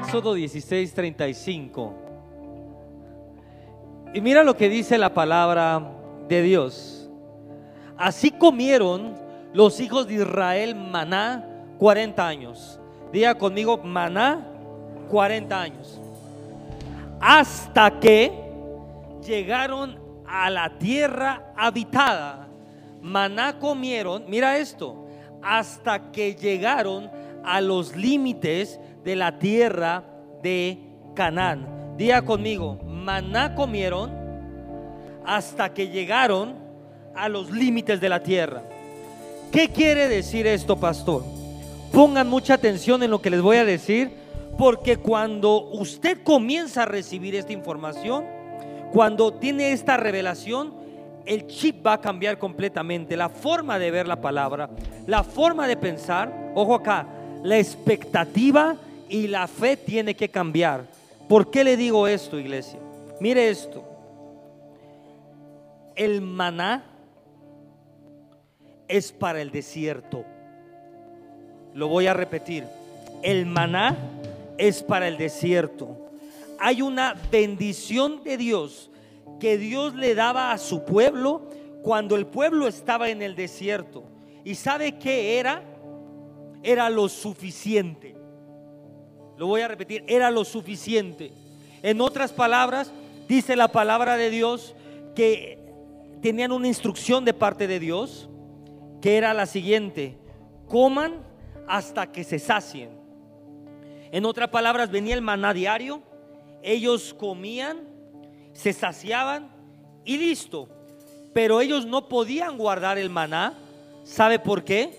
Éxodo 16, 35. Y mira lo que dice la palabra de Dios. Así comieron los hijos de Israel maná 40 años. Diga conmigo, maná 40 años. Hasta que llegaron a la tierra habitada. Maná comieron, mira esto, hasta que llegaron a los límites de la tierra de Canaán. Diga conmigo, maná comieron hasta que llegaron a los límites de la tierra. ¿Qué quiere decir esto, pastor? Pongan mucha atención en lo que les voy a decir, porque cuando usted comienza a recibir esta información, cuando tiene esta revelación, el chip va a cambiar completamente, la forma de ver la palabra, la forma de pensar, ojo acá, la expectativa y la fe tiene que cambiar. ¿Por qué le digo esto, iglesia? Mire esto. El maná es para el desierto. Lo voy a repetir. El maná es para el desierto. Hay una bendición de Dios que Dios le daba a su pueblo cuando el pueblo estaba en el desierto. ¿Y sabe qué era? Era lo suficiente. Lo voy a repetir, era lo suficiente. En otras palabras, dice la palabra de Dios que tenían una instrucción de parte de Dios que era la siguiente, coman hasta que se sacien. En otras palabras, venía el maná diario, ellos comían, se saciaban y listo. Pero ellos no podían guardar el maná. ¿Sabe por qué?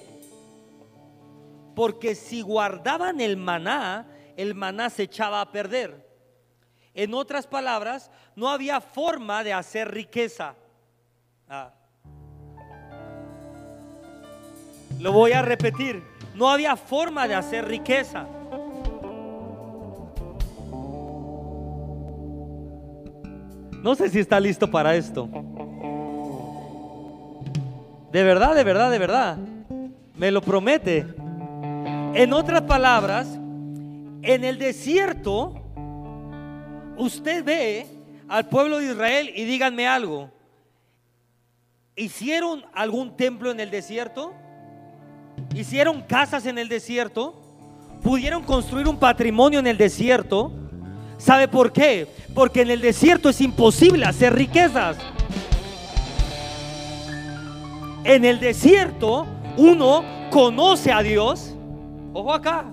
Porque si guardaban el maná, el maná se echaba a perder. En otras palabras, no había forma de hacer riqueza. Ah. Lo voy a repetir. No había forma de hacer riqueza. No sé si está listo para esto. De verdad, de verdad, de verdad. Me lo promete. En otras palabras, en el desierto, usted ve al pueblo de Israel y díganme algo. ¿Hicieron algún templo en el desierto? ¿Hicieron casas en el desierto? ¿Pudieron construir un patrimonio en el desierto? ¿Sabe por qué? Porque en el desierto es imposible hacer riquezas. En el desierto uno conoce a Dios. Ojo acá.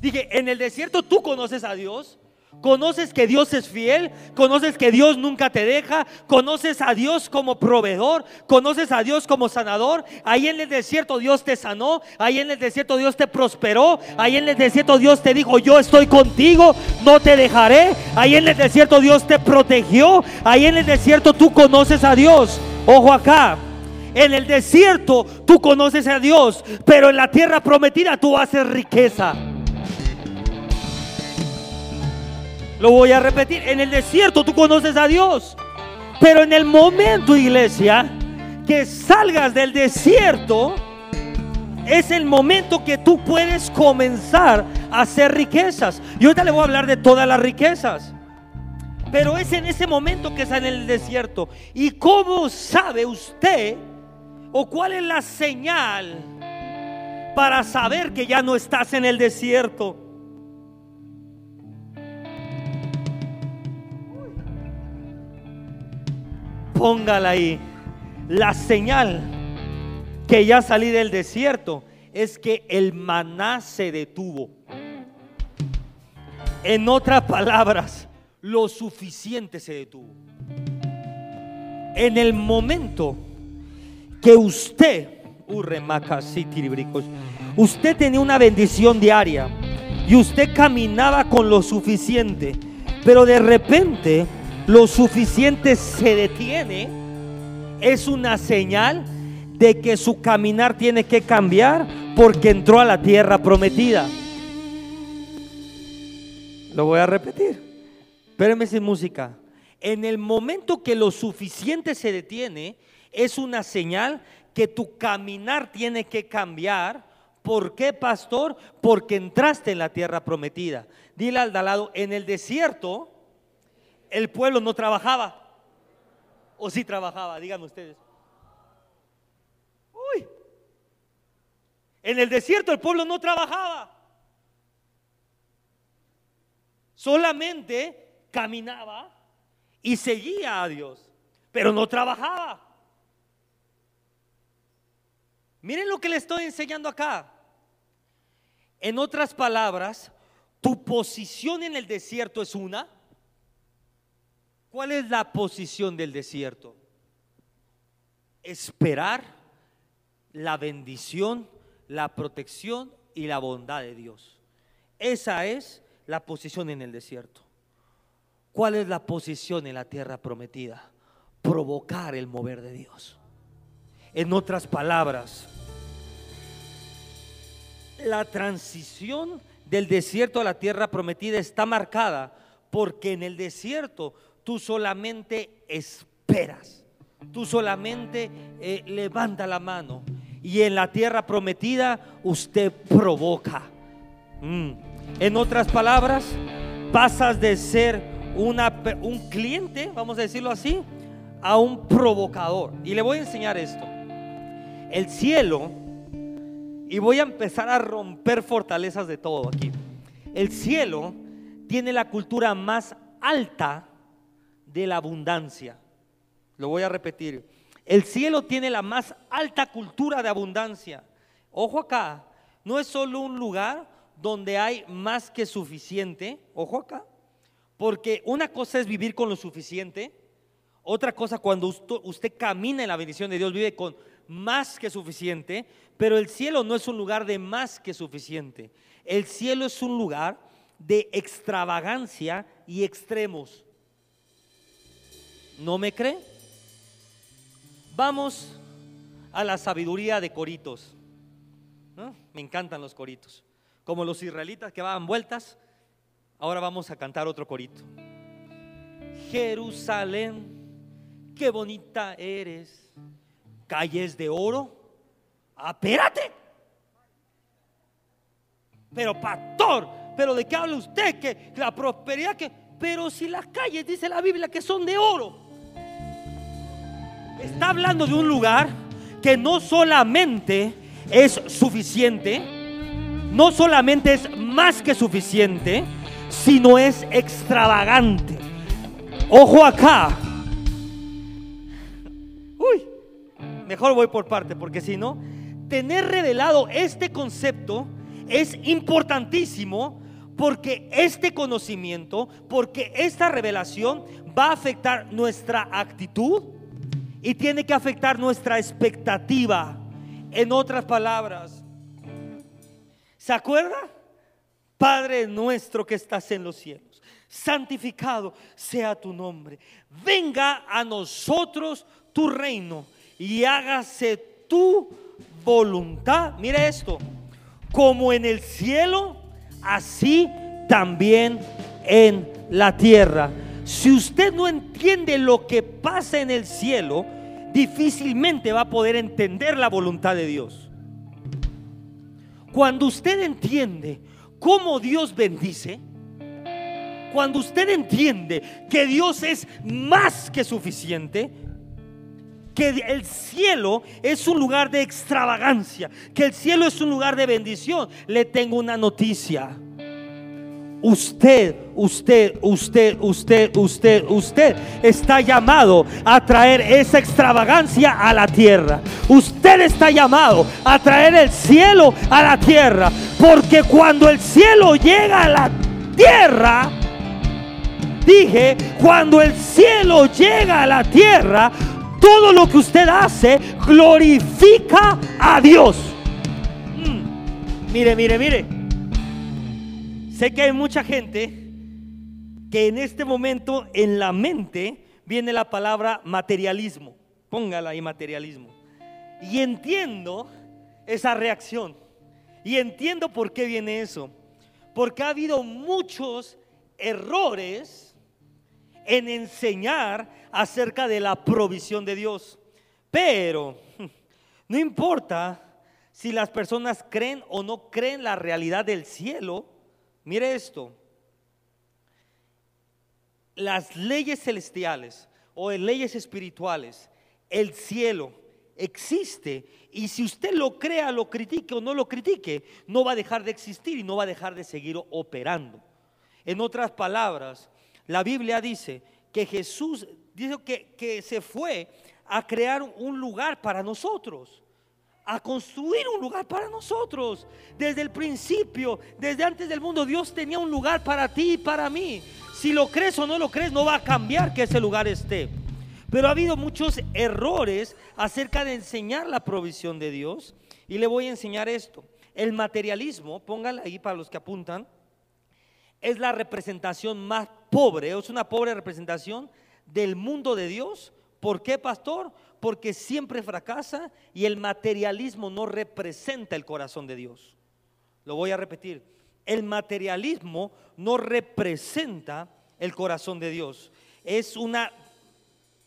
Dije, en el desierto tú conoces a Dios. Conoces que Dios es fiel, conoces que Dios nunca te deja, conoces a Dios como proveedor, conoces a Dios como sanador. Ahí en el desierto Dios te sanó, ahí en el desierto Dios te prosperó, ahí en el desierto Dios te dijo, yo estoy contigo, no te dejaré. Ahí en el desierto Dios te protegió, ahí en el desierto tú conoces a Dios. Ojo acá. En el desierto tú conoces a Dios, pero en la tierra prometida tú haces riqueza. Lo voy a repetir. En el desierto tú conoces a Dios. Pero en el momento, iglesia, que salgas del desierto, es el momento que tú puedes comenzar a hacer riquezas. Y ahorita le voy a hablar de todas las riquezas. Pero es en ese momento que sale en el desierto. ¿Y cómo sabe usted o cuál es la señal para saber que ya no estás en el desierto? Póngala ahí. La señal que ya salí del desierto es que el maná se detuvo. En otras palabras, lo suficiente se detuvo. En el momento que usted, usted tenía una bendición diaria y usted caminaba con lo suficiente, pero de repente lo suficiente se detiene, es una señal de que su caminar tiene que cambiar porque entró a la tierra prometida. Lo voy a repetir. Espérenme sin música. En el momento que lo suficiente se detiene, es una señal que tu caminar tiene que cambiar. ¿Por qué, pastor? Porque entraste en la tierra prometida. Dile al de lado, en el desierto el pueblo no trabajaba. ¿O sí trabajaba? Díganme ustedes. Uy. En el desierto el pueblo no trabajaba. Solamente caminaba y seguía a Dios, pero no trabajaba. Miren lo que le estoy enseñando acá. En otras palabras, tu posición en el desierto es una. ¿Cuál es la posición del desierto? Esperar la bendición, la protección y la bondad de Dios. Esa es la posición en el desierto. ¿Cuál es la posición en la tierra prometida? Provocar el mover de Dios. En otras palabras, la transición del desierto a la tierra prometida está marcada porque en el desierto tú solamente esperas, tú solamente eh, levanta la mano y en la tierra prometida usted provoca. Mm. En otras palabras, pasas de ser una, un cliente, vamos a decirlo así, a un provocador. Y le voy a enseñar esto. El cielo, y voy a empezar a romper fortalezas de todo aquí. El cielo tiene la cultura más alta de la abundancia. Lo voy a repetir. El cielo tiene la más alta cultura de abundancia. Ojo acá, no es solo un lugar donde hay más que suficiente, ojo acá, porque una cosa es vivir con lo suficiente, otra cosa cuando usted, camina en la bendición de Dios, vive con más que suficiente, pero el cielo no es un lugar de más que suficiente. El cielo es un lugar de extravagancia y extremos. ¿No me cree? Vamos a la sabiduría de coritos. Me encantan los coritos. Como los israelitas que daban vueltas, ahora vamos a cantar otro corito. Jerusalén, qué bonita eres. Calles de oro. Apérate. Pero pastor, pero de qué habla usted que la prosperidad que pero si las calles dice la Biblia que son de oro. Está hablando de un lugar que no solamente es suficiente, no solamente es más que suficiente, sino es extravagante. Ojo acá. Uy, mejor voy por parte, porque si no, tener revelado este concepto es importantísimo porque este conocimiento, porque esta revelación va a afectar nuestra actitud, y tiene que afectar nuestra expectativa. En otras palabras, ¿se acuerda? Padre nuestro que estás en los cielos, santificado sea tu nombre. Venga a nosotros tu reino y hágase tu voluntad. Mire esto, como en el cielo, así también en la tierra. Si usted no entiende lo que pasa en el cielo, difícilmente va a poder entender la voluntad de Dios. Cuando usted entiende cómo Dios bendice, cuando usted entiende que Dios es más que suficiente, que el cielo es un lugar de extravagancia, que el cielo es un lugar de bendición, le tengo una noticia. Usted, usted, usted, usted, usted, usted está llamado a traer esa extravagancia a la tierra. Usted está llamado a traer el cielo a la tierra. Porque cuando el cielo llega a la tierra, dije, cuando el cielo llega a la tierra, todo lo que usted hace glorifica a Dios. Mm. Mire, mire, mire. Sé que hay mucha gente que en este momento en la mente viene la palabra materialismo. Póngala ahí materialismo. Y entiendo esa reacción. Y entiendo por qué viene eso. Porque ha habido muchos errores en enseñar acerca de la provisión de Dios. Pero No importa si las personas creen o no creen la realidad del cielo. Mire esto. Las leyes celestiales o leyes espirituales, el cielo existe y si usted lo crea, lo critique o no lo critique, no va a dejar de existir y no va a dejar de seguir operando. En otras palabras, la Biblia dice que Jesús dijo que, se fue a crear un lugar para nosotros a construir un lugar para nosotros. Desde el principio, desde antes del mundo, Dios tenía un lugar para ti y para mí. Si lo crees o no lo crees, no va a cambiar que ese lugar esté. Pero ha habido muchos errores acerca de enseñar la provisión de Dios. Y le voy a enseñar esto. El materialismo, póngale ahí para los que apuntan, es la representación más pobre, es una pobre representación del mundo de Dios. ¿Por qué, pastor? Porque siempre fracasa y el materialismo no representa el corazón de Dios. Lo voy a repetir. El materialismo no representa el corazón de Dios. Es una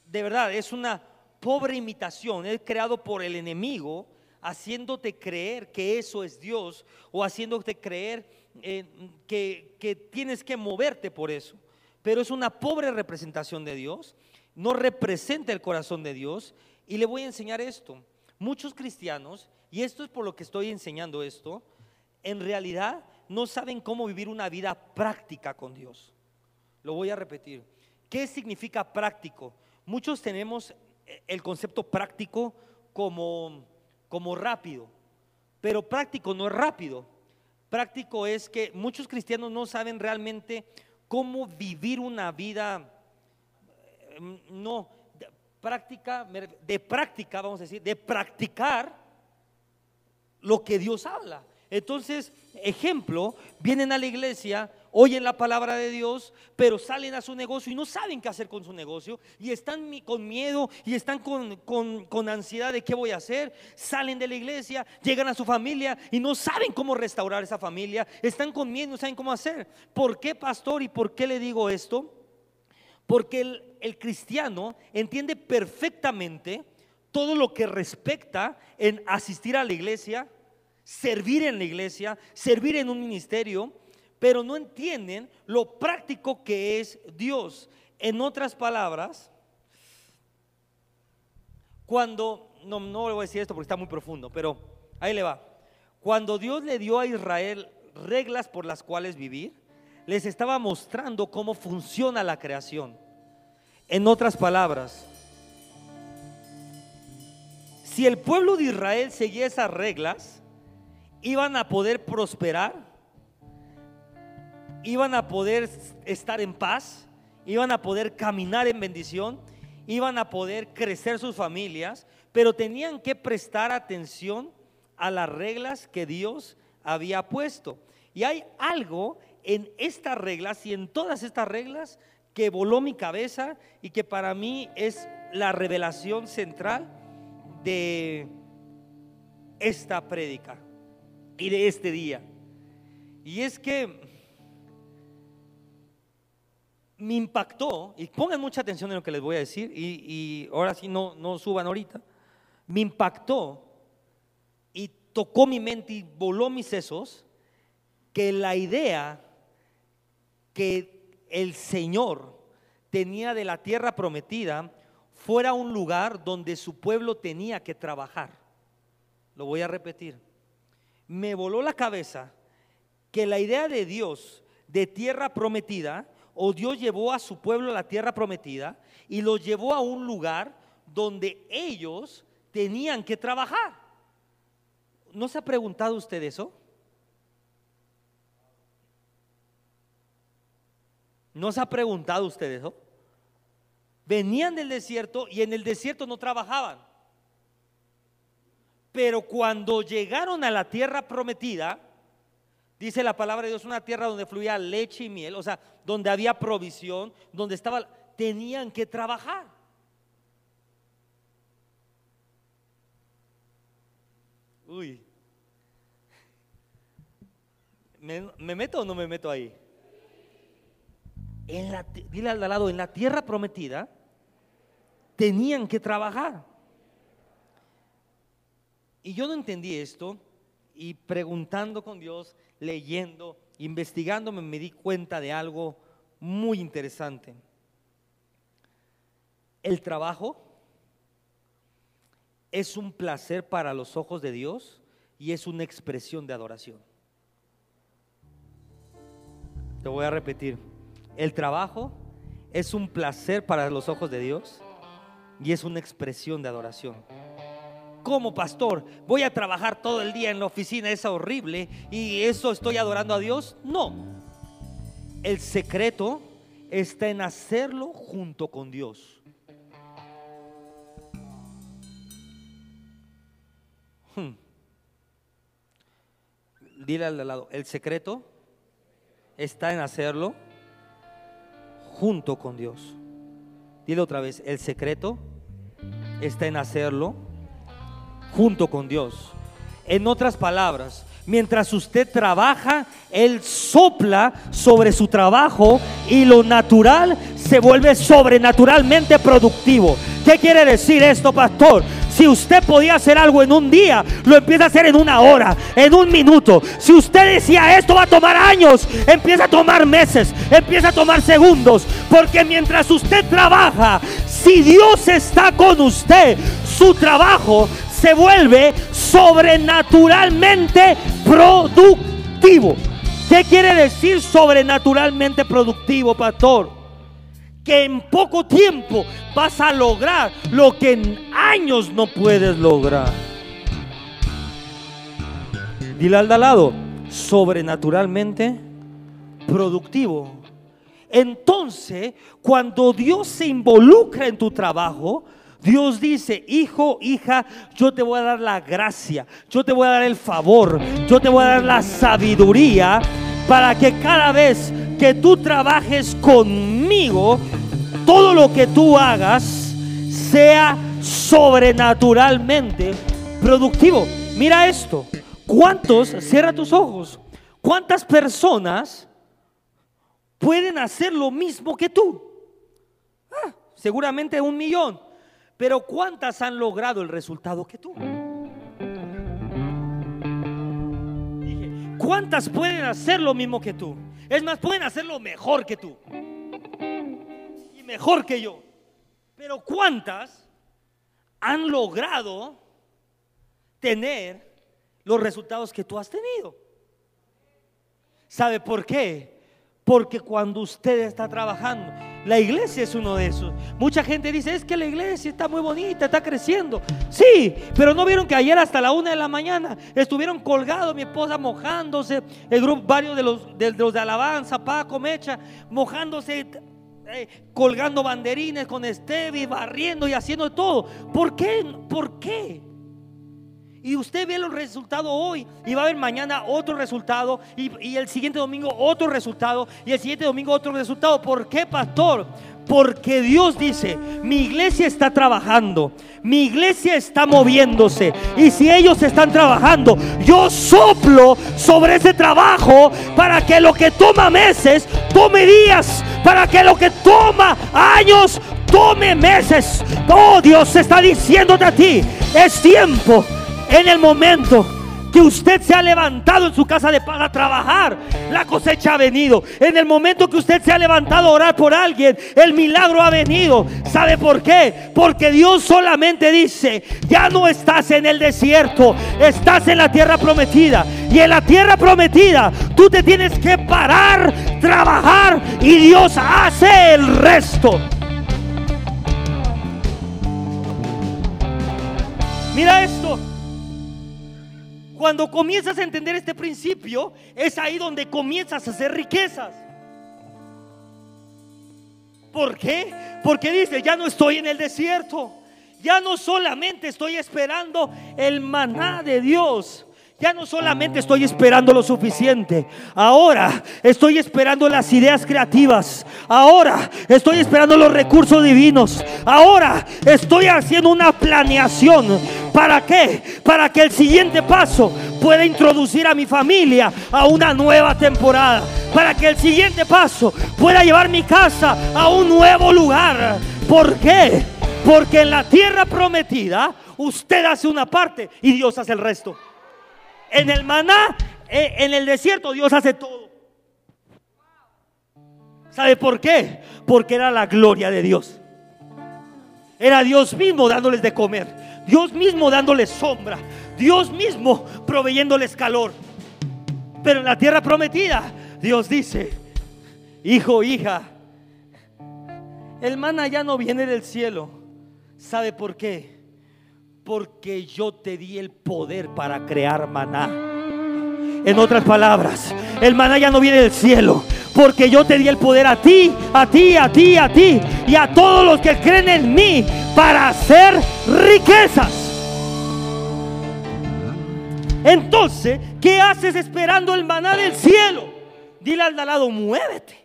de verdad, es una pobre imitación, es creado por el enemigo, haciéndote creer que eso es Dios o haciéndote creer eh, que, que tienes que moverte por eso. Pero es una pobre representación de Dios, no representa el corazón de Dios. Y le voy a enseñar esto. Muchos cristianos, y esto es por lo que estoy enseñando esto, en realidad no saben cómo vivir una vida práctica con Dios. Lo voy a repetir. ¿Qué significa práctico? Muchos tenemos eh, el concepto práctico como, como rápido, pero práctico no es rápido. Práctico es que muchos cristianos no saben realmente cómo vivir una vida, eh, no, práctica, de práctica, vamos a decir, de practicar lo que Dios habla. Entonces, ejemplo, vienen a la iglesia, oyen la palabra de Dios, pero salen a su negocio y no saben qué hacer con su negocio y están con miedo y están con, ansiedad de qué voy a hacer. Salen de la iglesia, llegan a su familia y no saben cómo restaurar esa familia. Están con miedo, no saben cómo hacer. ¿Por qué, pastor? ¿Y por qué le digo esto? Porque el, cristiano entiende perfectamente todo lo que respecta en asistir a la iglesia servir en la iglesia, servir en un ministerio, pero no entienden lo práctico que es Dios. En otras palabras, cuando, no, no le voy a decir esto porque está muy profundo, pero ahí le va. Cuando Dios le dio a Israel reglas por las cuales vivir, les estaba mostrando cómo funciona la creación. En otras palabras, si el pueblo de Israel seguía esas reglas, iban a poder prosperar, iban a poder estar en paz, iban a poder caminar en bendición, iban a poder crecer sus familias, pero tenían que prestar atención a las reglas que Dios había puesto. Y hay algo en estas reglas y en todas estas reglas que voló mi cabeza y que para mí es la revelación central de esta prédica y de este día. Y es que me impactó, y pongan mucha atención en lo que les voy a decir, y, ahora sí no, no suban ahorita, me impactó y tocó mi mente y voló mis sesos, que la idea que el Señor tenía de la tierra prometida fuera un lugar donde su pueblo tenía que trabajar. Lo voy a repetir me voló la cabeza que la idea de Dios de tierra prometida, o Dios llevó a su pueblo a la tierra prometida y los llevó a un lugar donde ellos tenían que trabajar. ¿No se ha preguntado usted eso? ¿No se ha preguntado usted eso? Venían del desierto y en el desierto no trabajaban. Pero cuando llegaron a la tierra prometida, dice la palabra de Dios, una tierra donde fluía leche y miel, o sea, donde había provisión, donde estaba, tenían que trabajar. Uy. ¿Me, meto o no me meto ahí? En la, dile al lado, en la tierra prometida, tenían que trabajar. Y yo no entendí esto y preguntando con Dios, leyendo, investigándome, me di cuenta de algo muy interesante. El trabajo es un placer para los ojos de Dios y es una expresión de adoración. Te voy a repetir. El trabajo es un placer para los ojos de Dios y es una expresión de adoración. Como pastor, voy a trabajar todo el día en la oficina, es horrible y eso estoy adorando a Dios. No. El secreto está en hacerlo junto con Dios. Hmm. Dile al lado, el secreto está en hacerlo junto con Dios. Dile otra vez, el secreto está en hacerlo junto con Dios. En otras palabras, mientras usted trabaja, Él sopla sobre su trabajo y lo natural se vuelve sobrenaturalmente productivo. ¿Qué quiere decir esto, pastor? Si usted podía hacer algo en un día, lo empieza a hacer en una hora, en un minuto. Si usted decía esto va a tomar años, empieza a tomar meses, empieza a tomar segundos. Porque mientras usted trabaja, si Dios está con usted, su trabajo se vuelve sobrenaturalmente productivo. ¿Qué quiere decir sobrenaturalmente productivo, pastor? Que en poco tiempo vas a lograr lo que en años no puedes lograr. Dile al de al lado, sobrenaturalmente productivo. Entonces, cuando Dios se involucra en tu trabajo, Dios dice, hijo, hija, yo te voy a dar la gracia, yo te voy a dar el favor, yo te voy a dar la sabiduría para que cada vez que tú trabajes conmigo, todo lo que tú hagas sea sobrenaturalmente productivo. Mira esto, ¿cuántos, cierra tus ojos, cuántas personas pueden hacer lo mismo que tú? Ah, seguramente un millón. Pero ¿cuántas han logrado el resultado que tú? ¿cuántas pueden hacer lo mismo que tú? Es más, pueden hacerlo mejor que tú. Mejor que yo. Pero ¿cuántas han logrado tener los resultados que tú has tenido? ¿Sabe por qué? Porque cuando usted está trabajando, la iglesia es uno de esos. Mucha gente dice, es que la iglesia está muy bonita, está creciendo. Sí, pero no vieron que ayer hasta la una de la mañana estuvieron colgados, mi esposa mojándose, el grupo, varios de los de, los de alabanza, Paco, Mecha, mojándose, eh, colgando banderines con Estevi, barriendo y haciendo todo. ¿Por qué? ¿Por qué? Y usted ve los resultados hoy y va a ver mañana otro resultado y, el siguiente domingo otro resultado y el siguiente domingo otro resultado. ¿Por qué, pastor? Porque Dios dice, mi iglesia está trabajando, mi iglesia está moviéndose. Y si ellos están trabajando, yo soplo sobre ese trabajo para que lo que toma meses, tome días. Para que tome meses. Oh, Dios está diciéndote a ti, es tiempo en el momento que usted se ha levantado en su casa de paz a trabajar, la cosecha ha venido. En el momento que usted se ha levantado a orar por alguien, el milagro ha venido. ¿Sabe por qué? Porque Dios solamente dice, ya no estás en el desierto, estás en la tierra prometida. Y en la tierra prometida tú te tienes que parar, trabajar y Dios hace el resto. Mira esto. Cuando comienzas a entender este principio, es ahí donde comienzas a hacer riquezas. ¿Por qué? Porque dice, ya no estoy en el desierto. Ya no solamente estoy esperando el maná de Dios. Ya no solamente estoy esperando lo suficiente, ahora estoy esperando las ideas creativas, ahora estoy esperando los recursos divinos, ahora estoy haciendo una planeación. ¿Para qué? Para que el siguiente paso pueda introducir a mi familia a una nueva temporada, para que el siguiente paso pueda llevar mi casa a un nuevo lugar. ¿Por qué? Porque en la tierra prometida usted hace una parte y Dios hace el resto. En el maná, eh, en el desierto, Dios hace todo. ¿Sabe por qué? Porque era la gloria de Dios. Era Dios mismo dándoles de comer. Dios mismo dándoles sombra. Dios mismo proveyéndoles calor. Pero en la tierra prometida, Dios dice, hijo, hija, el maná ya no viene del cielo. ¿Sabe por qué? Porque yo te di el poder para crear maná. En otras palabras, el maná ya no viene del cielo. Porque yo te di el poder a ti, a ti, a ti, a ti y a todos los que creen en mí para hacer riquezas. Entonces, ¿qué haces esperando el maná del cielo? Dile al lado, muévete.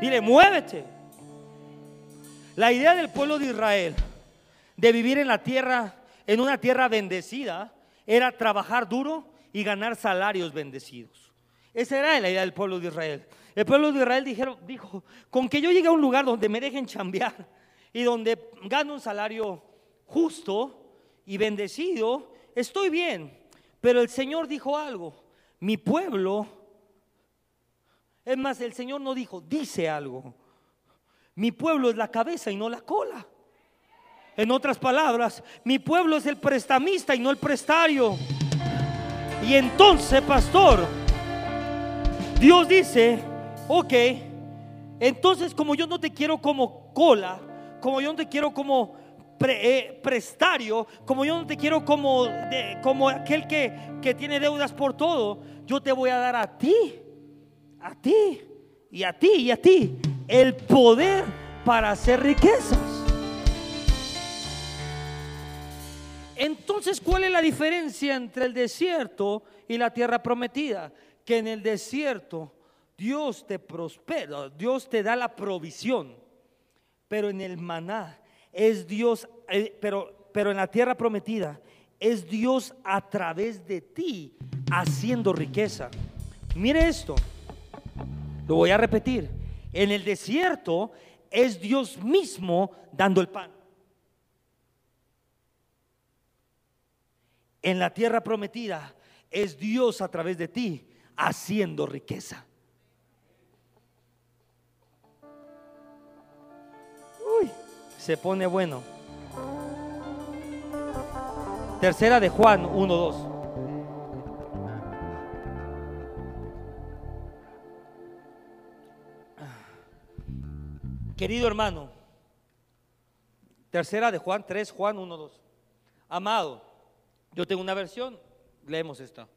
Dile, muévete. La idea del pueblo de Israel de vivir en la tierra, en una tierra bendecida, era trabajar duro y ganar salarios bendecidos. Esa era la idea del pueblo de Israel. El pueblo de Israel dijeron, dijo, con que yo llegue a un lugar donde me dejen chambear y donde gane un salario justo y bendecido, estoy bien. Pero el Señor dijo algo, mi pueblo, es más, el Señor no dijo, dice algo, mi pueblo es la cabeza y no la cola. En otras palabras, mi pueblo es el prestamista y no el prestario. Y entonces, pastor, Dios dice, ok, entonces como yo no te quiero como cola, como yo no te quiero como eh, prestario, como yo no te quiero como, como aquel que, que tiene deudas por todo, yo te voy a dar a ti, a ti y a ti y a ti el poder para hacer riquezas. Entonces, ¿cuál es la diferencia entre el desierto y la tierra prometida? Que en el desierto Dios te prospera, Dios te da la provisión, pero en el maná es Dios, eh, pero, pero en la tierra prometida es Dios a través de ti haciendo riqueza. Mire esto, lo voy a repetir. En el desierto es Dios mismo dando el pan. En la tierra prometida es Dios a través de ti haciendo riqueza. Uy, se pone bueno. Tercera de Juan 1.2. Querido hermano, tercera de Juan 3, Juan 1, 2. Amado, yo tengo una versión, leemos esta.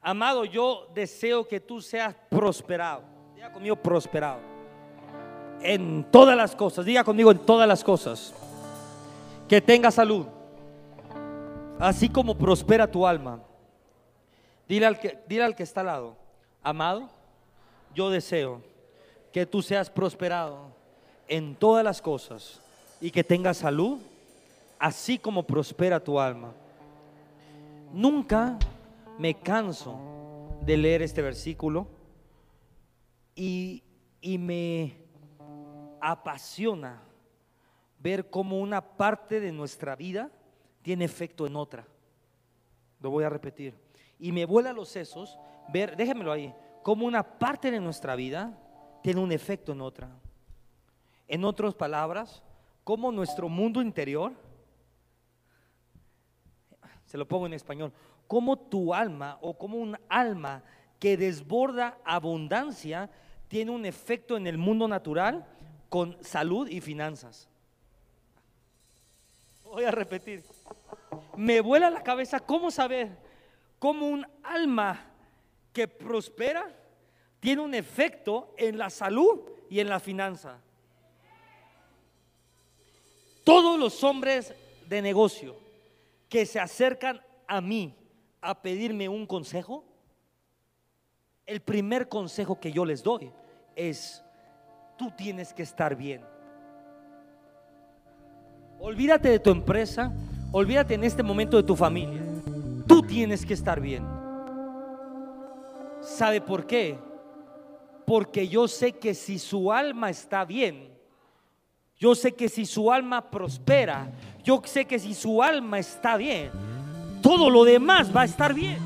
Amado, yo deseo que tú seas prosperado. Diga conmigo prosperado. En todas las cosas, diga conmigo en todas las cosas. Que tenga salud. Así como prospera tu alma. Dile al que, dile al que está al lado. Amado, yo deseo que tú seas prosperado en todas las cosas y que tengas salud, así como prospera tu alma. Nunca me canso de leer este versículo y, y me apasiona ver cómo una parte de nuestra vida tiene efecto en otra. Lo voy a repetir. Y me vuela los sesos ver, déjenmelo ahí, cómo una parte de nuestra vida tiene un efecto en otra. En otras palabras, como nuestro mundo interior, se lo pongo en español, como tu alma o como un alma que desborda abundancia tiene un efecto en el mundo natural con salud y finanzas. Voy a repetir. Me vuela la cabeza cómo saber cómo un alma que prospera tiene un efecto en la salud y en la finanza. Todos los hombres de negocio que se acercan a mí a pedirme un consejo, el primer consejo que yo les doy es, tú tienes que estar bien. Olvídate de tu empresa, olvídate en este momento de tu familia. Tú tienes que estar bien. ¿Sabe por qué? Porque yo sé que si su alma está bien, Yo sé que si su alma prospera, yo sé que si su alma está bien, todo lo demás va a estar bien.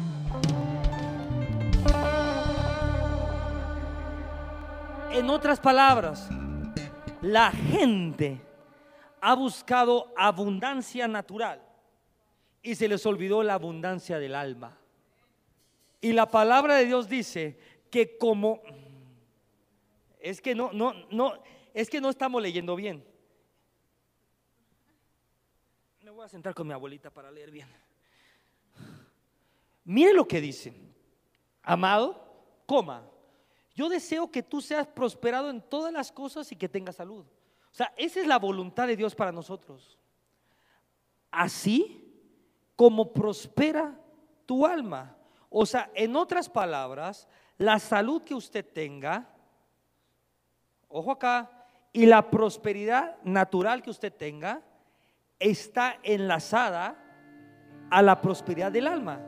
En otras palabras, la gente ha buscado abundancia natural y se les olvidó la abundancia del alma. Y la palabra de Dios dice que como es que no no no es que no estamos leyendo bien. Me voy a sentar con mi abuelita para leer bien. Mire lo que dice. Amado, coma. Yo deseo que tú seas prosperado en todas las cosas y que tengas salud. O sea, esa es la voluntad de Dios para nosotros. Así como prospera tu alma. O sea, en otras palabras, la salud que usted tenga, ojo acá, y la prosperidad natural que usted tenga está enlazada a la prosperidad del alma.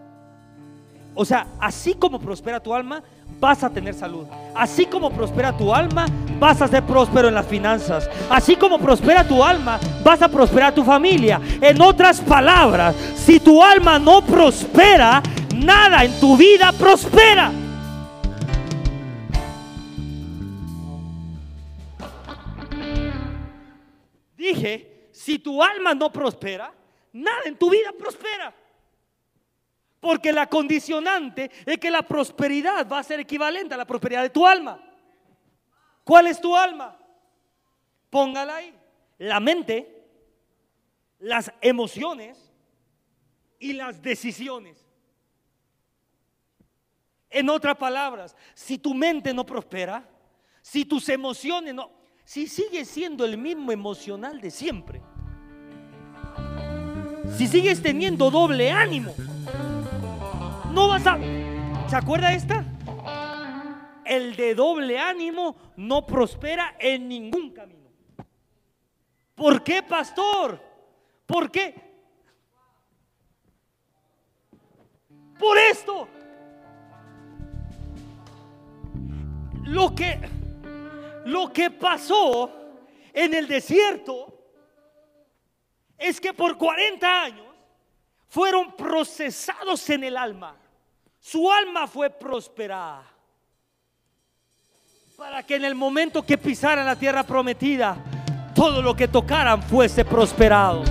O sea, así como prospera tu alma, vas a tener salud. Así como prospera tu alma, vas a ser próspero en las finanzas. Así como prospera tu alma, vas a prosperar tu familia. En otras palabras, si tu alma no prospera, nada en tu vida prospera. Dije, si tu alma no prospera, nada en tu vida prospera. Porque la condicionante es que la prosperidad va a ser equivalente a la prosperidad de tu alma. ¿Cuál es tu alma? Póngala ahí. La mente, las emociones y las decisiones. En otras palabras, si tu mente no prospera, si tus emociones no, si sigues siendo el mismo emocional de siempre, si sigues teniendo doble ánimo, no vas a... ¿Se acuerda esta? El de doble ánimo no prospera en ningún camino. ¿Por qué, pastor? ¿Por qué? Por esto. Lo que lo que pasó en el desierto es que por 40 años fueron procesados en el alma. Su alma fue prosperada. Para que en el momento que pisaran la tierra prometida, todo lo que tocaran fuese prosperado.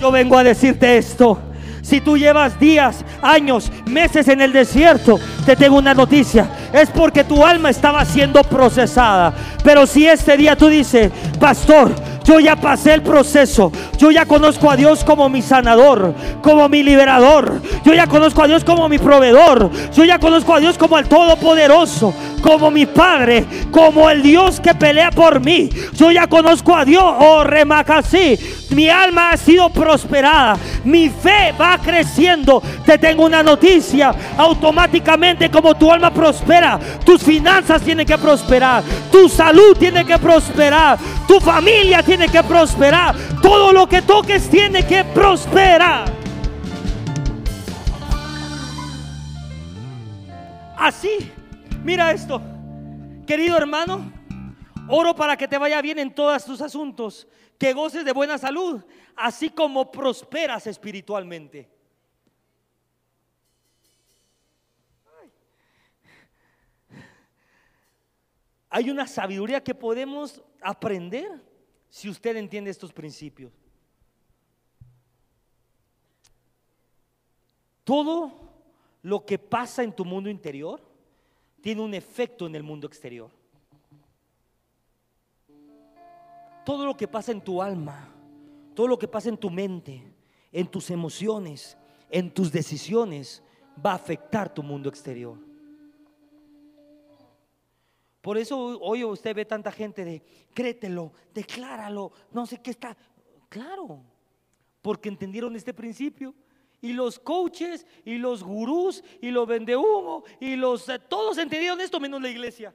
Yo vengo a decirte esto. Si tú llevas días, años, meses en el desierto, te tengo una noticia. Es porque tu alma estaba siendo procesada. Pero si este día tú dices, pastor, yo ya pasé el proceso. Yo ya conozco a Dios como mi sanador, como mi liberador. Yo ya conozco a Dios como mi proveedor. Yo ya conozco a Dios como el Todopoderoso, como mi Padre, como el Dios que pelea por mí. Yo ya conozco a Dios, oh remacasí. Mi alma ha sido prosperada. Mi fe va creciendo. Te tengo una noticia. Automáticamente como tu alma prospera, tus finanzas tienen que prosperar. Tu salud tiene que prosperar. Tu familia tiene tiene que prosperar. Todo lo que toques tiene que prosperar. Así, mira esto, querido hermano, oro para que te vaya bien en todos tus asuntos, que goces de buena salud, así como prosperas espiritualmente. Hay una sabiduría que podemos aprender si usted entiende estos principios. Todo lo que pasa en tu mundo interior tiene un efecto en el mundo exterior. Todo lo que pasa en tu alma, todo lo que pasa en tu mente, en tus emociones, en tus decisiones, va a afectar tu mundo exterior. Por eso hoy usted ve tanta gente de, créetelo, decláralo, no sé qué está. Claro, porque entendieron este principio. Y los coaches, y los gurús, y los vende humo, y los, eh, todos entendieron esto menos la iglesia.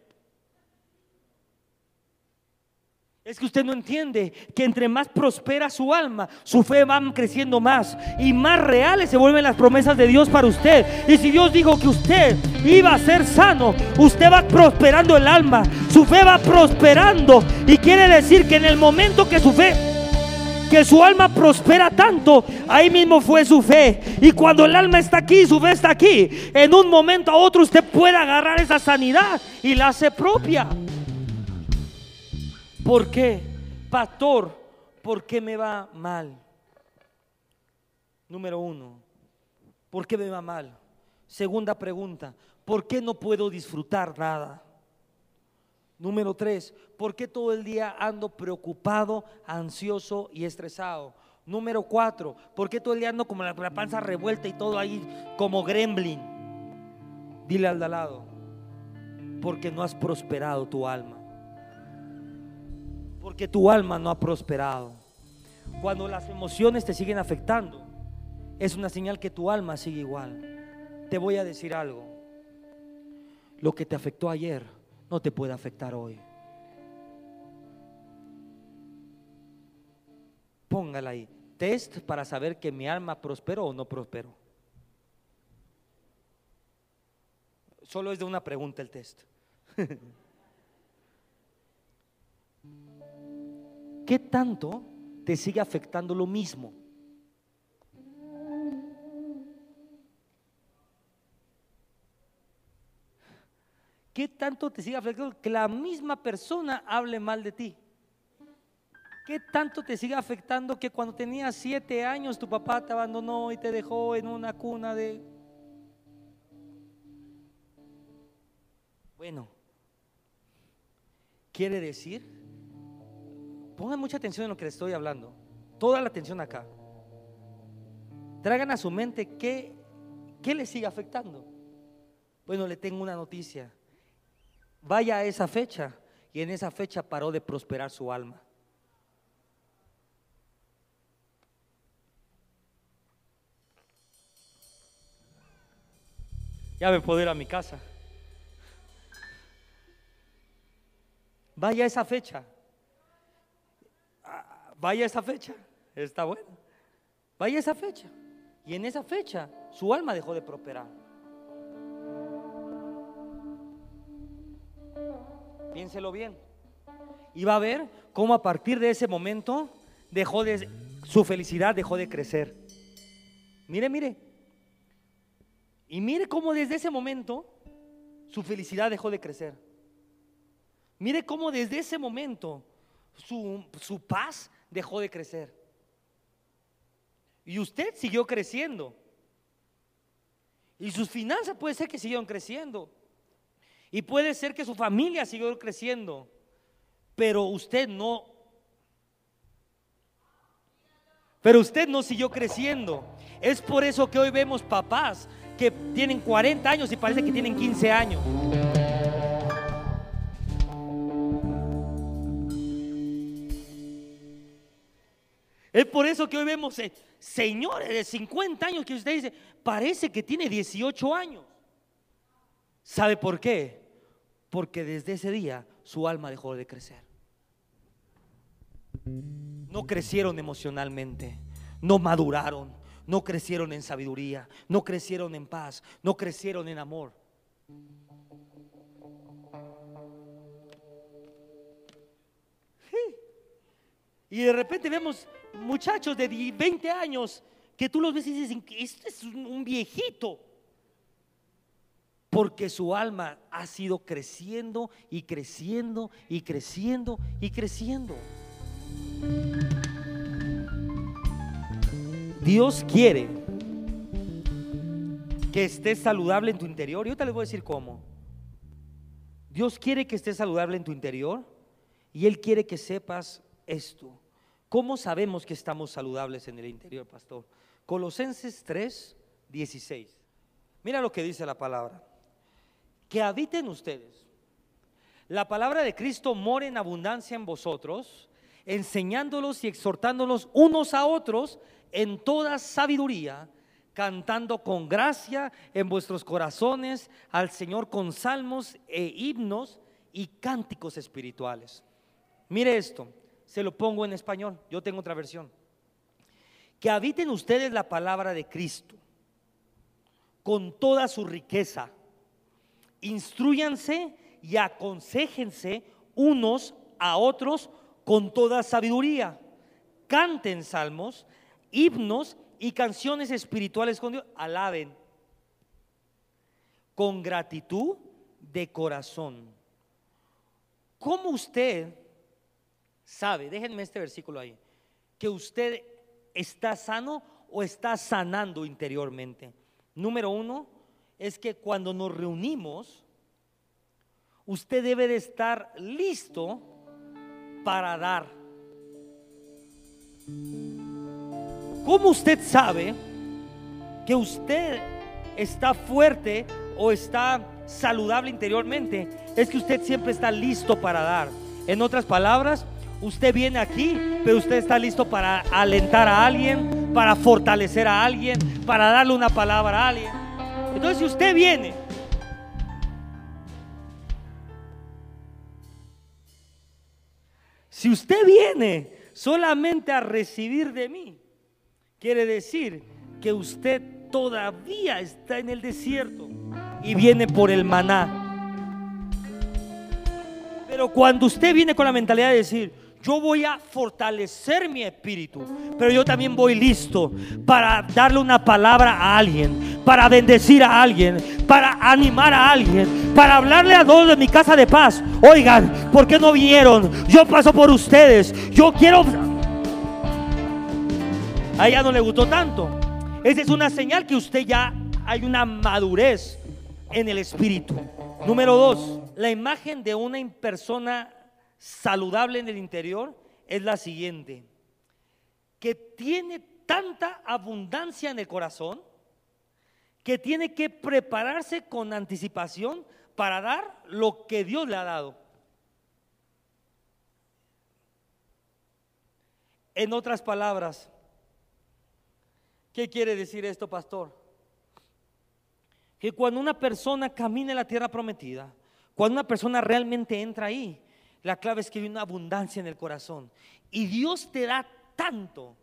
Es que usted no entiende que entre más prospera su alma, su fe va creciendo más y más reales se vuelven las promesas de Dios para usted. Y si Dios dijo que usted iba a ser sano, usted va prosperando el alma, su fe va prosperando y quiere decir que en el momento que su fe que su alma prospera tanto, ahí mismo fue su fe. Y cuando el alma está aquí, su fe está aquí, en un momento a otro usted puede agarrar esa sanidad y la hace propia. ¿Por qué? Pastor, ¿por qué me va mal? Número uno, ¿por qué me va mal? Segunda pregunta, ¿por qué no puedo disfrutar nada? Número tres, ¿por qué todo el día ando preocupado, ansioso y estresado? Número cuatro, ¿por qué todo el día ando como la, panza revuelta y todo ahí como gremlin? Dile al de al lado, porque no has prosperado tu alma porque tu alma no ha prosperado. Cuando las emociones te siguen afectando, es una señal que tu alma sigue igual. Te voy a decir algo. Lo que te afectó ayer no te puede afectar hoy. Póngala ahí. Test para saber que mi alma prosperó o no prosperó. Solo es de una pregunta el test. ¿qué tanto te sigue afectando lo mismo? ¿Qué tanto te sigue afectando que la misma persona hable mal de ti? ¿Qué tanto te sigue afectando que cuando tenías siete años tu papá te abandonó y te dejó en una cuna de... Bueno, quiere decir Pongan mucha atención en lo que les estoy hablando. Toda la atención acá. Traigan a su mente qué, qué le sigue afectando. Bueno, le tengo una noticia. Vaya a esa fecha y en esa fecha paró de prosperar su alma. Ya me puedo ir a mi casa. Vaya a esa fecha Vaya esa fecha, está bueno. Vaya esa fecha. Y en esa fecha su alma dejó de prosperar. Piénselo bien. Y va a ver cómo a partir de ese momento dejó de su felicidad dejó de crecer. Mire, mire. Y mire cómo desde ese momento su felicidad dejó de crecer. Mire cómo desde ese momento su, su paz dejó de crecer. Y usted siguió creciendo. Y sus finanzas puede ser que siguieron creciendo. Y puede ser que su familia siguió creciendo. Pero usted no. Pero usted no siguió creciendo. Es por eso que hoy vemos papás que tienen 40 años y parece que tienen 15 años. Es por eso que hoy vemos eh, señores de 50 años que usted dice, parece que tiene 18 años. ¿Sabe por qué? Porque desde ese día su alma dejó de crecer. No crecieron emocionalmente, no maduraron, no crecieron en sabiduría, no crecieron en paz, no crecieron en amor. Y de repente vemos muchachos de 20 años que tú los ves y dices, este es un viejito. Porque su alma ha sido creciendo y creciendo y creciendo y creciendo. Dios quiere que estés saludable en tu interior. Y ahorita les voy a decir cómo. Dios quiere que estés saludable en tu interior y Él quiere que sepas esto. ¿Cómo sabemos que estamos saludables en el interior, pastor? Colosenses 3, 16. Mira lo que dice la palabra. Que habiten ustedes. La palabra de Cristo mora en abundancia en vosotros, enseñándolos y exhortándolos unos a otros en toda sabiduría, cantando con gracia en vuestros corazones al Señor con salmos e himnos y cánticos espirituales Mire esto, se lo pongo en español, yo tengo otra versión. Que habiten ustedes la palabra de Cristo con toda su riqueza. Instruyanse y aconsejense unos a otros con toda sabiduría. Canten salmos, himnos y canciones espirituales con Dios. Alaben con gratitud de corazón. ¿Cómo usted sabe, déjenme este versículo ahí, que usted está sano o está sanando interiormente? Número uno es que cuando nos reunimos, usted debe de estar listo para dar. ¿Cómo usted sabe que usted está fuerte o está saludable interiormente? Es que usted siempre está listo para dar. En otras palabras, usted viene aquí, pero usted está listo para alentar a alguien, para fortalecer a alguien, para darle una palabra a alguien. Entonces, si usted viene Si usted viene solamente a recibir de mí, quiere decir que usted todavía está en el desierto y viene por el maná. Pero cuando usted viene con la mentalidad de decir, yo voy a fortalecer mi espíritu, pero yo también voy listo para darle una palabra a alguien, para bendecir a alguien, para animar a alguien, para hablarle a dos de mi casa de paz. Oigan, ¿por qué no vinieron? Yo paso por ustedes. Yo quiero... A ella no le gustó tanto. Esa es una señal que usted ya hay una madurez en el espíritu. Número dos, la imagen de una persona saludable en el interior es la siguiente, que tiene tanta abundancia en el corazón que tiene que prepararse con anticipación para dar lo que Dios le ha dado. En otras palabras, ¿qué quiere decir esto, pastor? Que cuando una persona camina en la tierra prometida, cuando una persona realmente entra ahí, la clave es que hay una abundancia en el corazón. Y Dios te da tanto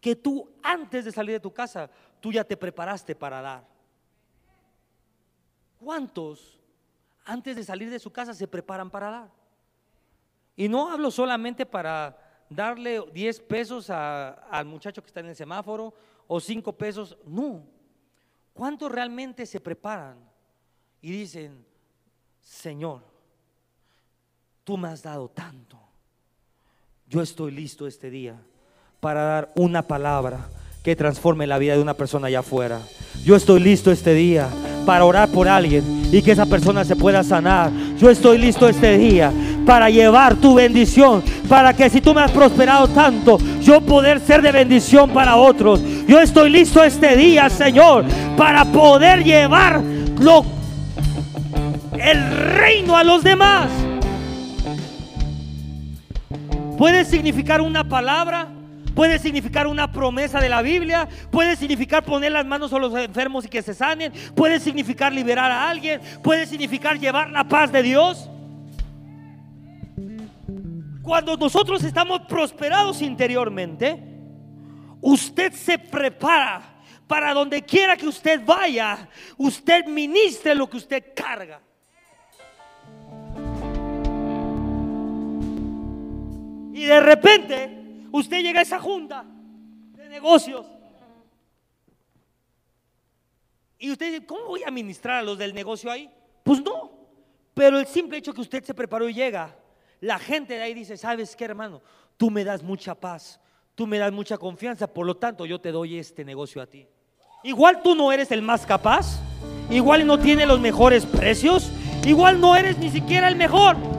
que tú antes de salir de tu casa, tú ya te preparaste para dar. ¿Cuántos antes de salir de su casa se preparan para dar? Y no hablo solamente para darle 10 pesos al muchacho que está en el semáforo o 5 pesos, no. ¿Cuántos realmente se preparan y dicen, Señor, tú me has dado tanto? Yo estoy listo este día para dar una palabra que transforme la vida de una persona allá afuera. Yo estoy listo este día para orar por alguien y que esa persona se pueda sanar. Yo estoy listo este día para llevar tu bendición, para que si tú me has prosperado tanto, yo poder ser de bendición para otros. Yo estoy listo este día, Señor, para poder llevar el reino a los demás. Puede significar una palabra, puede significar una promesa de la Biblia, puede significar poner las manos a los enfermos y que se sanen, puede significar liberar a alguien, puede significar llevar la paz de Dios. Cuando nosotros estamos prosperados interiormente, usted se prepara para donde quiera que usted vaya, usted ministre lo que usted carga. Y de repente Usted llega a esa junta de negocios. Y usted dice, ¿cómo voy a administrar a los del negocio ahí? Pues no. Pero el simple hecho que usted se preparó y llega, la gente de ahí dice, ¿sabes qué hermano? Tú me das mucha paz, tú me das mucha confianza, por lo tanto yo te doy este negocio a ti. Igual tú no eres el más capaz, igual no tiene los mejores precios, igual no eres ni siquiera el mejor.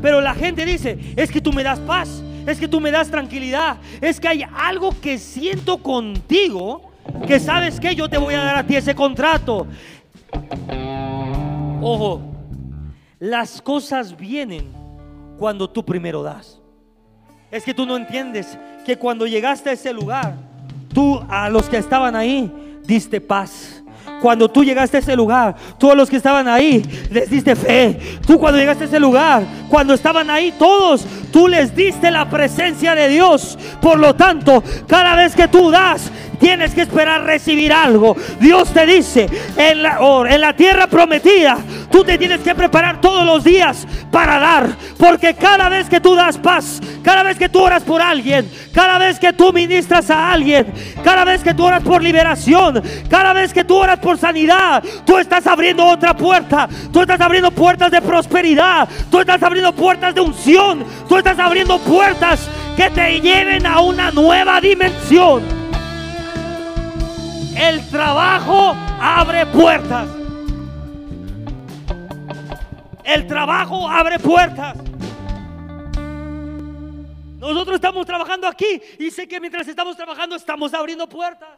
Pero la gente dice, es que tú me das paz, es que tú me das tranquilidad, es que hay algo que siento contigo que sabes que yo te voy a dar a ti ese contrato. Ojo, las cosas vienen cuando tú primero das. Es que tú no entiendes que cuando llegaste a ese lugar, tú a los que estaban ahí diste paz cuando tú llegaste a ese lugar, todos los que estaban ahí les diste fe. Tú cuando llegaste a ese lugar, cuando estaban ahí todos, Tú les diste la presencia de Dios. Por lo tanto, cada vez que tú das, tienes que esperar recibir algo. Dios te dice, en la, en la tierra prometida, tú te tienes que preparar todos los días para dar. Porque cada vez que tú das paz, cada vez que tú oras por alguien, cada vez que tú ministras a alguien, cada vez que tú oras por liberación, cada vez que tú oras por sanidad, tú estás abriendo otra puerta. Tú estás abriendo puertas de prosperidad. Tú estás abriendo puertas de unción. Tú estás abriendo puertas que te lleven a una nueva dimensión. El trabajo abre puertas. El trabajo abre puertas. Nosotros estamos trabajando aquí y sé que mientras estamos trabajando estamos abriendo puertas.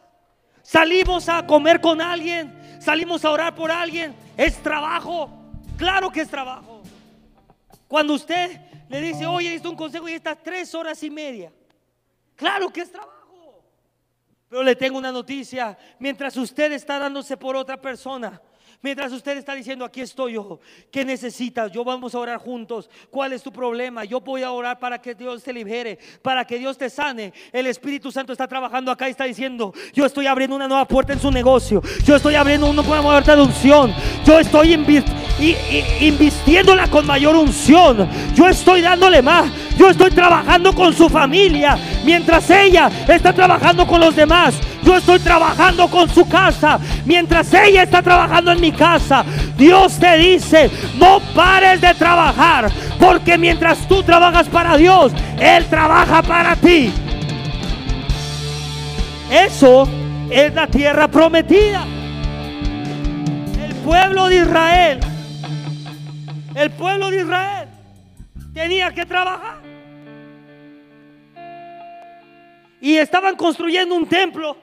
Salimos a comer con alguien, salimos a orar por alguien. Es trabajo. Claro que es trabajo. Cuando usted le dice, oye, necesito un consejo y está tres horas y media. Claro que es trabajo. Pero le tengo una noticia. Mientras usted está dándose por otra persona, Mientras usted está diciendo, aquí estoy yo, ¿qué necesitas? Yo vamos a orar juntos. ¿Cuál es tu problema? Yo voy a orar para que Dios te libere, para que Dios te sane. El Espíritu Santo está trabajando acá y está diciendo, yo estoy abriendo una nueva puerta en su negocio. Yo estoy abriendo una nueva puerta de unción. Yo estoy invistiéndola con mayor unción. Yo estoy dándole más. Yo estoy trabajando con su familia mientras ella está trabajando con los demás. Yo estoy trabajando con su casa mientras ella está trabajando en mi casa. Dios te dice, no pares de trabajar, porque mientras tú trabajas para Dios, Él trabaja para ti. Eso es la tierra prometida. El pueblo de Israel, el pueblo de Israel tenía que trabajar. Y estaban construyendo un templo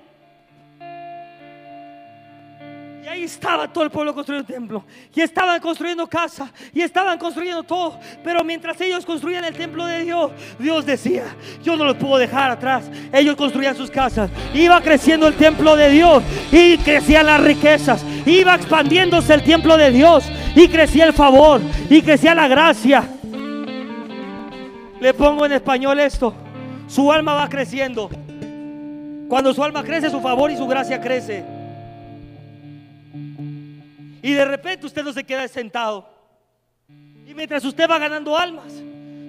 y ahí estaba todo el pueblo construyendo un templo. Y estaban construyendo casa. Y estaban construyendo todo. Pero mientras ellos construían el templo de Dios, Dios decía, yo no los puedo dejar atrás. Ellos construían sus casas. Iba creciendo el templo de Dios. Y crecían las riquezas. Iba expandiéndose el templo de Dios. Y crecía el favor. Y crecía la gracia. Le pongo en español esto. Su alma va creciendo. Cuando su alma crece, su favor y su gracia crece. Y de repente usted no se queda sentado. Y mientras usted va ganando almas,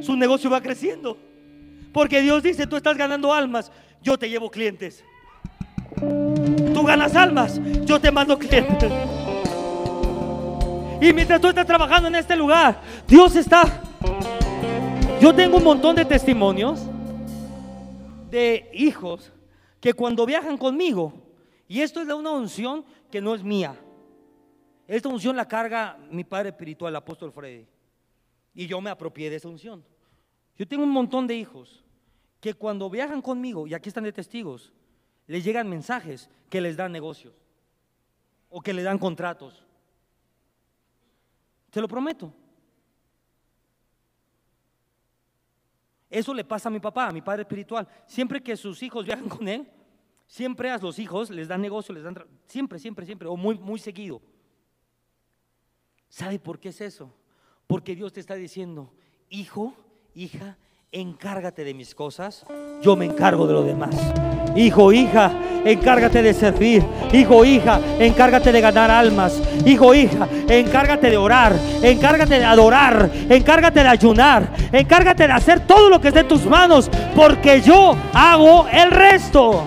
su negocio va creciendo. Porque Dios dice, tú estás ganando almas, yo te llevo clientes. Tú ganas almas, yo te mando clientes. Y mientras tú estás trabajando en este lugar, Dios está... Yo tengo un montón de testimonios de hijos que cuando viajan conmigo, y esto es de una unción que no es mía, esta unción la carga mi padre espiritual, el apóstol Freddy. Y yo me apropié de esa unción. Yo tengo un montón de hijos que cuando viajan conmigo, y aquí están de testigos, les llegan mensajes que les dan negocios o que les dan contratos. Te lo prometo. Eso le pasa a mi papá, a mi padre espiritual. Siempre que sus hijos viajan con él, siempre a los hijos les dan negocio, les dan siempre, siempre, siempre, o muy, muy seguido. ¿Sabe por qué es eso? Porque Dios te está diciendo, hijo, hija, encárgate de mis cosas, yo me encargo de lo demás. Hijo, hija, encárgate de servir. Hijo, hija, encárgate de ganar almas. Hijo, hija, encárgate de orar. Encárgate de adorar. Encárgate de ayunar. Encárgate de hacer todo lo que esté en tus manos. Porque yo hago el resto.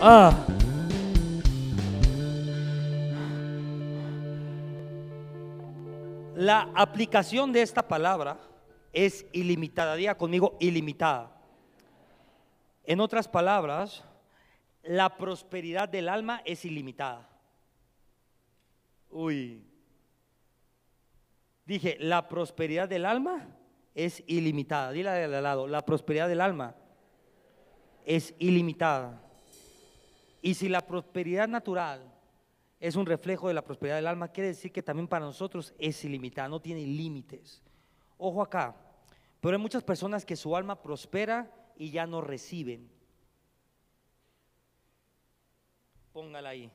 Ah. La aplicación de esta palabra es ilimitada. Diga conmigo, ilimitada. En otras palabras, la prosperidad del alma es ilimitada. Uy. Dije, la prosperidad del alma es ilimitada. Dile al lado, la prosperidad del alma es ilimitada. Y si la prosperidad natural es un reflejo de la prosperidad del alma, quiere decir que también para nosotros es ilimitada, no tiene límites. Ojo acá, pero hay muchas personas que su alma prospera y ya no reciben. Póngala ahí.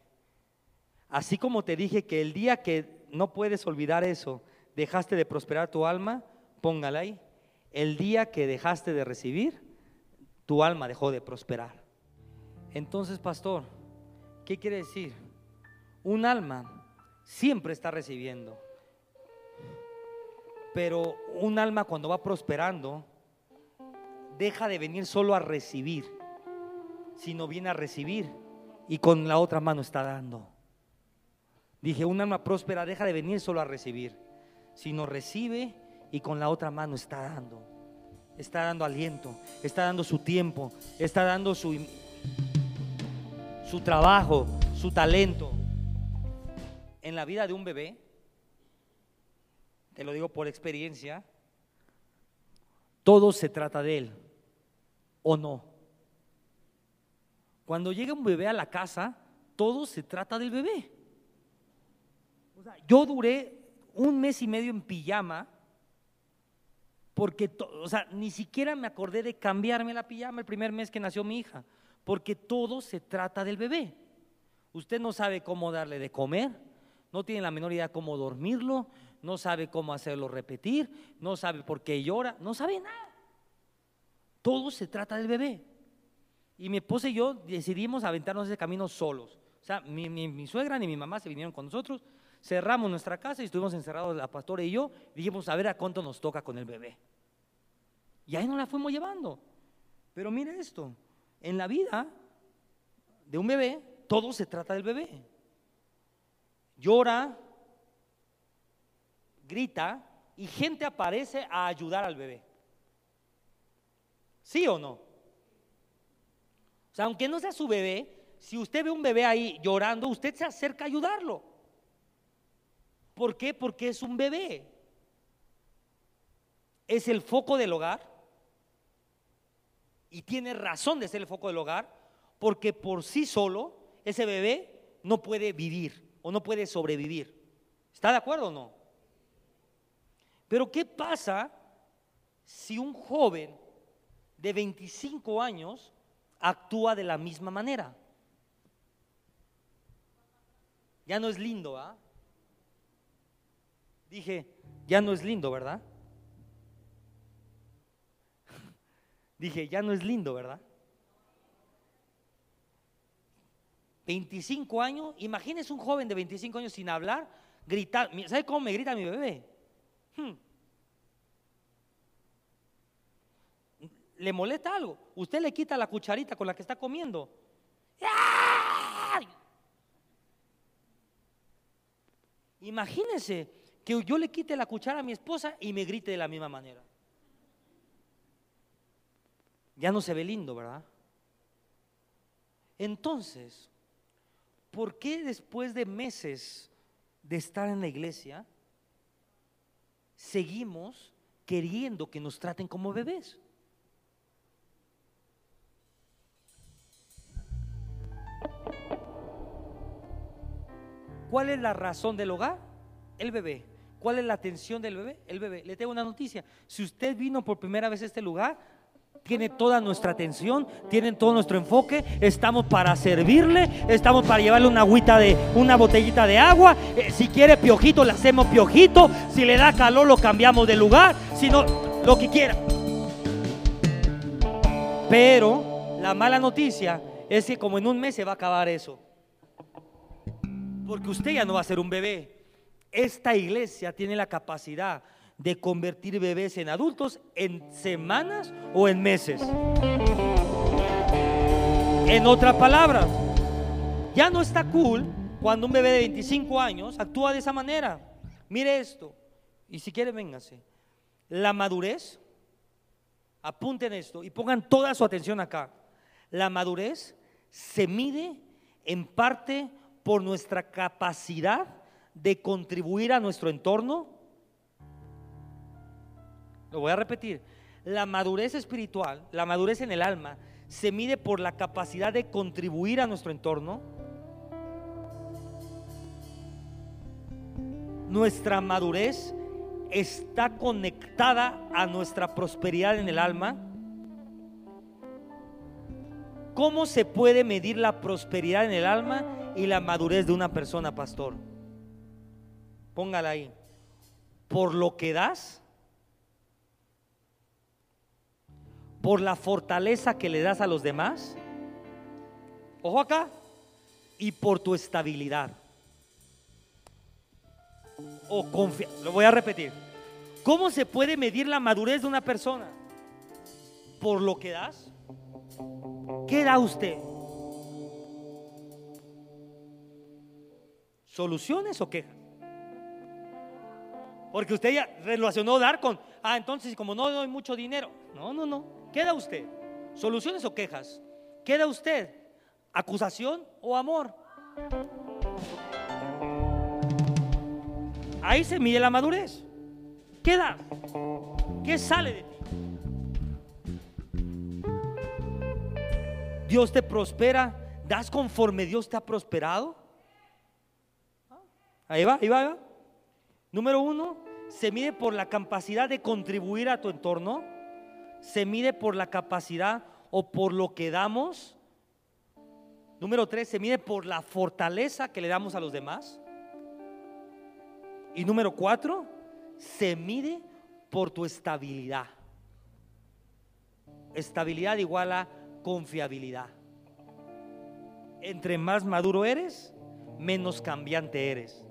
Así como te dije que el día que no puedes olvidar eso, dejaste de prosperar tu alma, póngala ahí. El día que dejaste de recibir, tu alma dejó de prosperar. Entonces, pastor, ¿qué quiere decir? Un alma siempre está recibiendo. Pero un alma cuando va prosperando, deja de venir solo a recibir, sino viene a recibir y con la otra mano está dando. Dije, un alma próspera deja de venir solo a recibir, sino recibe y con la otra mano está dando. Está dando aliento, está dando su tiempo, está dando su, su trabajo, su talento. En la vida de un bebé, te lo digo por experiencia, todo se trata de él, ¿o no? Cuando llega un bebé a la casa, todo se trata del bebé. yo duré un mes y medio en pijama porque, o sea, ni siquiera me acordé de cambiarme la pijama el primer mes que nació mi hija, porque todo se trata del bebé. Usted no sabe cómo darle de comer, no tiene la menor idea cómo dormirlo, no sabe cómo hacerlo repetir, no sabe por qué llora, no sabe nada. Todo se trata del bebé. Y mi esposa y yo decidimos aventarnos ese camino solos. O sea, mi, suegra ni mi mamá se vinieron con nosotros, cerramos nuestra casa y estuvimos encerrados la pastora y yo, dijimos a ver a cuánto nos toca con el bebé. Y ahí nos la fuimos llevando. Pero mire esto, en la vida de un bebé, todo se trata del bebé. Llora, grita y gente aparece a ayudar al bebé. ¿Sí o no? O sea, aunque no sea su bebé, si usted ve un bebé ahí llorando, usted se acerca a ayudarlo. ¿Por qué? Porque es un bebé. Es el foco del hogar. Y tiene razón de ser el foco del hogar, porque por sí solo ese bebé no puede vivir o no puede sobrevivir. ¿Está de acuerdo o no? Pero ¿qué pasa si un joven de 25 años actúa de la misma manera? Ya no es lindo, ¿ah? Dije, ya no es lindo, ¿verdad? Dije, ya no es lindo, ¿verdad? 25 años, imagínese un joven de 25 años sin hablar, gritar. ¿Sabe cómo me grita mi bebé? Hmm. ¿Le molesta algo? Usted le quita la cucharita con la que está comiendo. Imagínese que yo le quite la cuchara a mi esposa y me grite de la misma manera. Ya no se ve lindo, ¿verdad? Entonces, ¿por qué después de meses de estar en la iglesia, seguimos queriendo que nos traten como bebés? ¿Cuál es la razón del hogar? El bebé. ¿Cuál es la atención del bebé? El bebé. Le tengo una noticia. Si usted vino por primera vez a este lugar, tiene toda nuestra atención, tienen todo nuestro enfoque, estamos para servirle, estamos para llevarle una agüita de una botellita de agua, eh, si quiere piojito le hacemos piojito, si le da calor lo cambiamos de lugar, si no lo que quiera. Pero la mala noticia es que como en un mes se va a acabar eso. Porque usted ya no va a ser un bebé. Esta iglesia tiene la capacidad de convertir bebés en adultos en semanas o en meses. En otras palabras, ya no está cool cuando un bebé de 25 años actúa de esa manera. Mire esto, y si quiere, véngase. La madurez, apunten esto y pongan toda su atención acá. La madurez se mide en parte por nuestra capacidad de contribuir a nuestro entorno lo voy a repetir. La madurez espiritual, la madurez en el alma, se mide por la capacidad de contribuir a nuestro entorno. Nuestra madurez está conectada a nuestra prosperidad en el alma. ¿Cómo se puede medir la prosperidad en el alma y la madurez de una persona, pastor? Póngala ahí. Por lo que das por la fortaleza que le das a los demás. Ojo acá. Y por tu estabilidad. O confía. Lo voy a repetir. ¿Cómo se puede medir la madurez de una persona? Por lo que das. ¿Qué da usted? ¿Soluciones o quejas? Porque usted ya relacionó dar con, ah, entonces como no doy mucho dinero. No, no, no. ¿Qué da usted? ¿Soluciones o quejas? ¿Qué da usted? ¿Acusación o amor? Ahí se mide la madurez. ¿Qué da? ¿Qué sale de ti? Dios te prospera. ¿Das conforme Dios te ha prosperado? Ahí va, ahí va, ahí va. Número uno, se mide por la capacidad de contribuir a tu entorno. Se mide por la capacidad o por lo que damos. Número tres, se mide por la fortaleza que le damos a los demás. Y número cuatro, se mide por tu estabilidad. Estabilidad igual a confiabilidad. Entre más maduro eres, menos cambiante eres.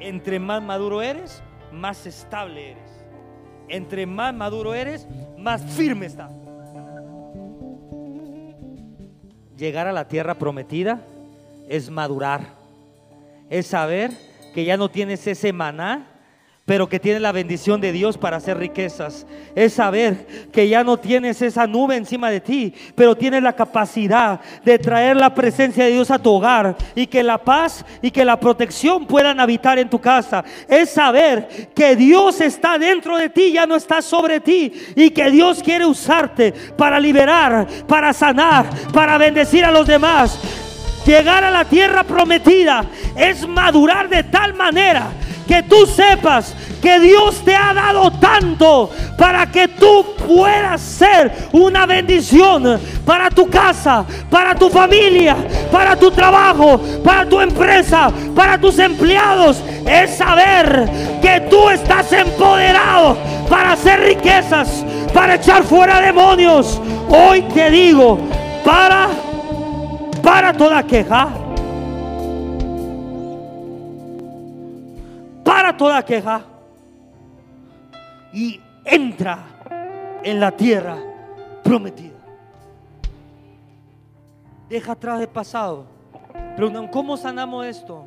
Entre más maduro eres, más estable eres. Entre más maduro eres, más firme está. Llegar a la tierra prometida es madurar. Es saber que ya no tienes ese maná pero que tiene la bendición de Dios para hacer riquezas. Es saber que ya no tienes esa nube encima de ti, pero tienes la capacidad de traer la presencia de Dios a tu hogar y que la paz y que la protección puedan habitar en tu casa. Es saber que Dios está dentro de ti, ya no está sobre ti y que Dios quiere usarte para liberar, para sanar, para bendecir a los demás. Llegar a la tierra prometida es madurar de tal manera que tú sepas que Dios te ha dado tanto para que tú puedas ser una bendición para tu casa, para tu familia, para tu trabajo, para tu empresa, para tus empleados. Es saber que tú estás empoderado para hacer riquezas, para echar fuera demonios. Hoy te digo, para, para toda queja para toda queja y entra en la tierra prometida. Deja atrás el pasado. Preguntan, ¿cómo sanamos esto?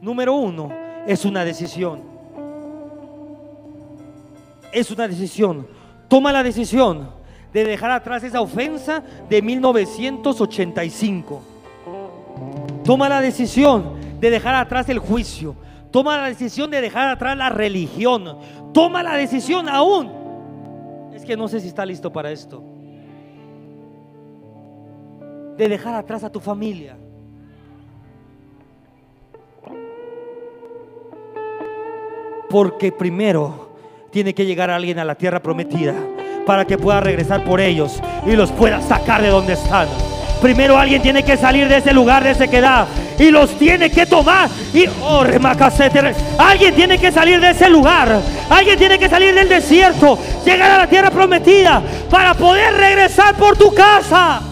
Número uno, es una decisión. Es una decisión. Toma la decisión de dejar atrás esa ofensa de 1985. Toma la decisión de dejar atrás el juicio. Toma la decisión de dejar atrás la religión. Toma la decisión aún. Es que no sé si está listo para esto. De dejar atrás a tu familia. Porque primero tiene que llegar alguien a la tierra prometida para que pueda regresar por ellos y los pueda sacar de donde están. Primero alguien tiene que salir de ese lugar de sequedad y los tiene que tomar. Y oh, alguien tiene que salir de ese lugar. Alguien tiene que salir del desierto, llegar a la tierra prometida para poder regresar por tu casa.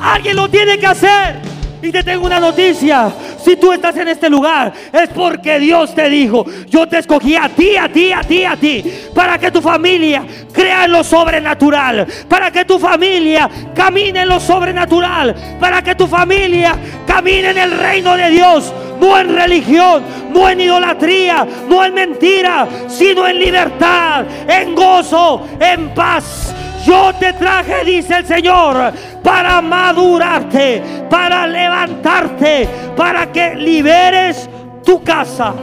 Alguien lo tiene que hacer. Y te tengo una noticia. Si tú estás en este lugar, es porque Dios te dijo, yo te escogí a ti, a ti, a ti, a ti, para que tu familia crea en lo sobrenatural, para que tu familia camine en lo sobrenatural, para que tu familia camine en el reino de Dios, no en religión, no en idolatría, no en mentira, sino en libertad, en gozo, en paz. Yo te traje, dice el Señor, para madurarte, para levantarte, para que liberes tu casa.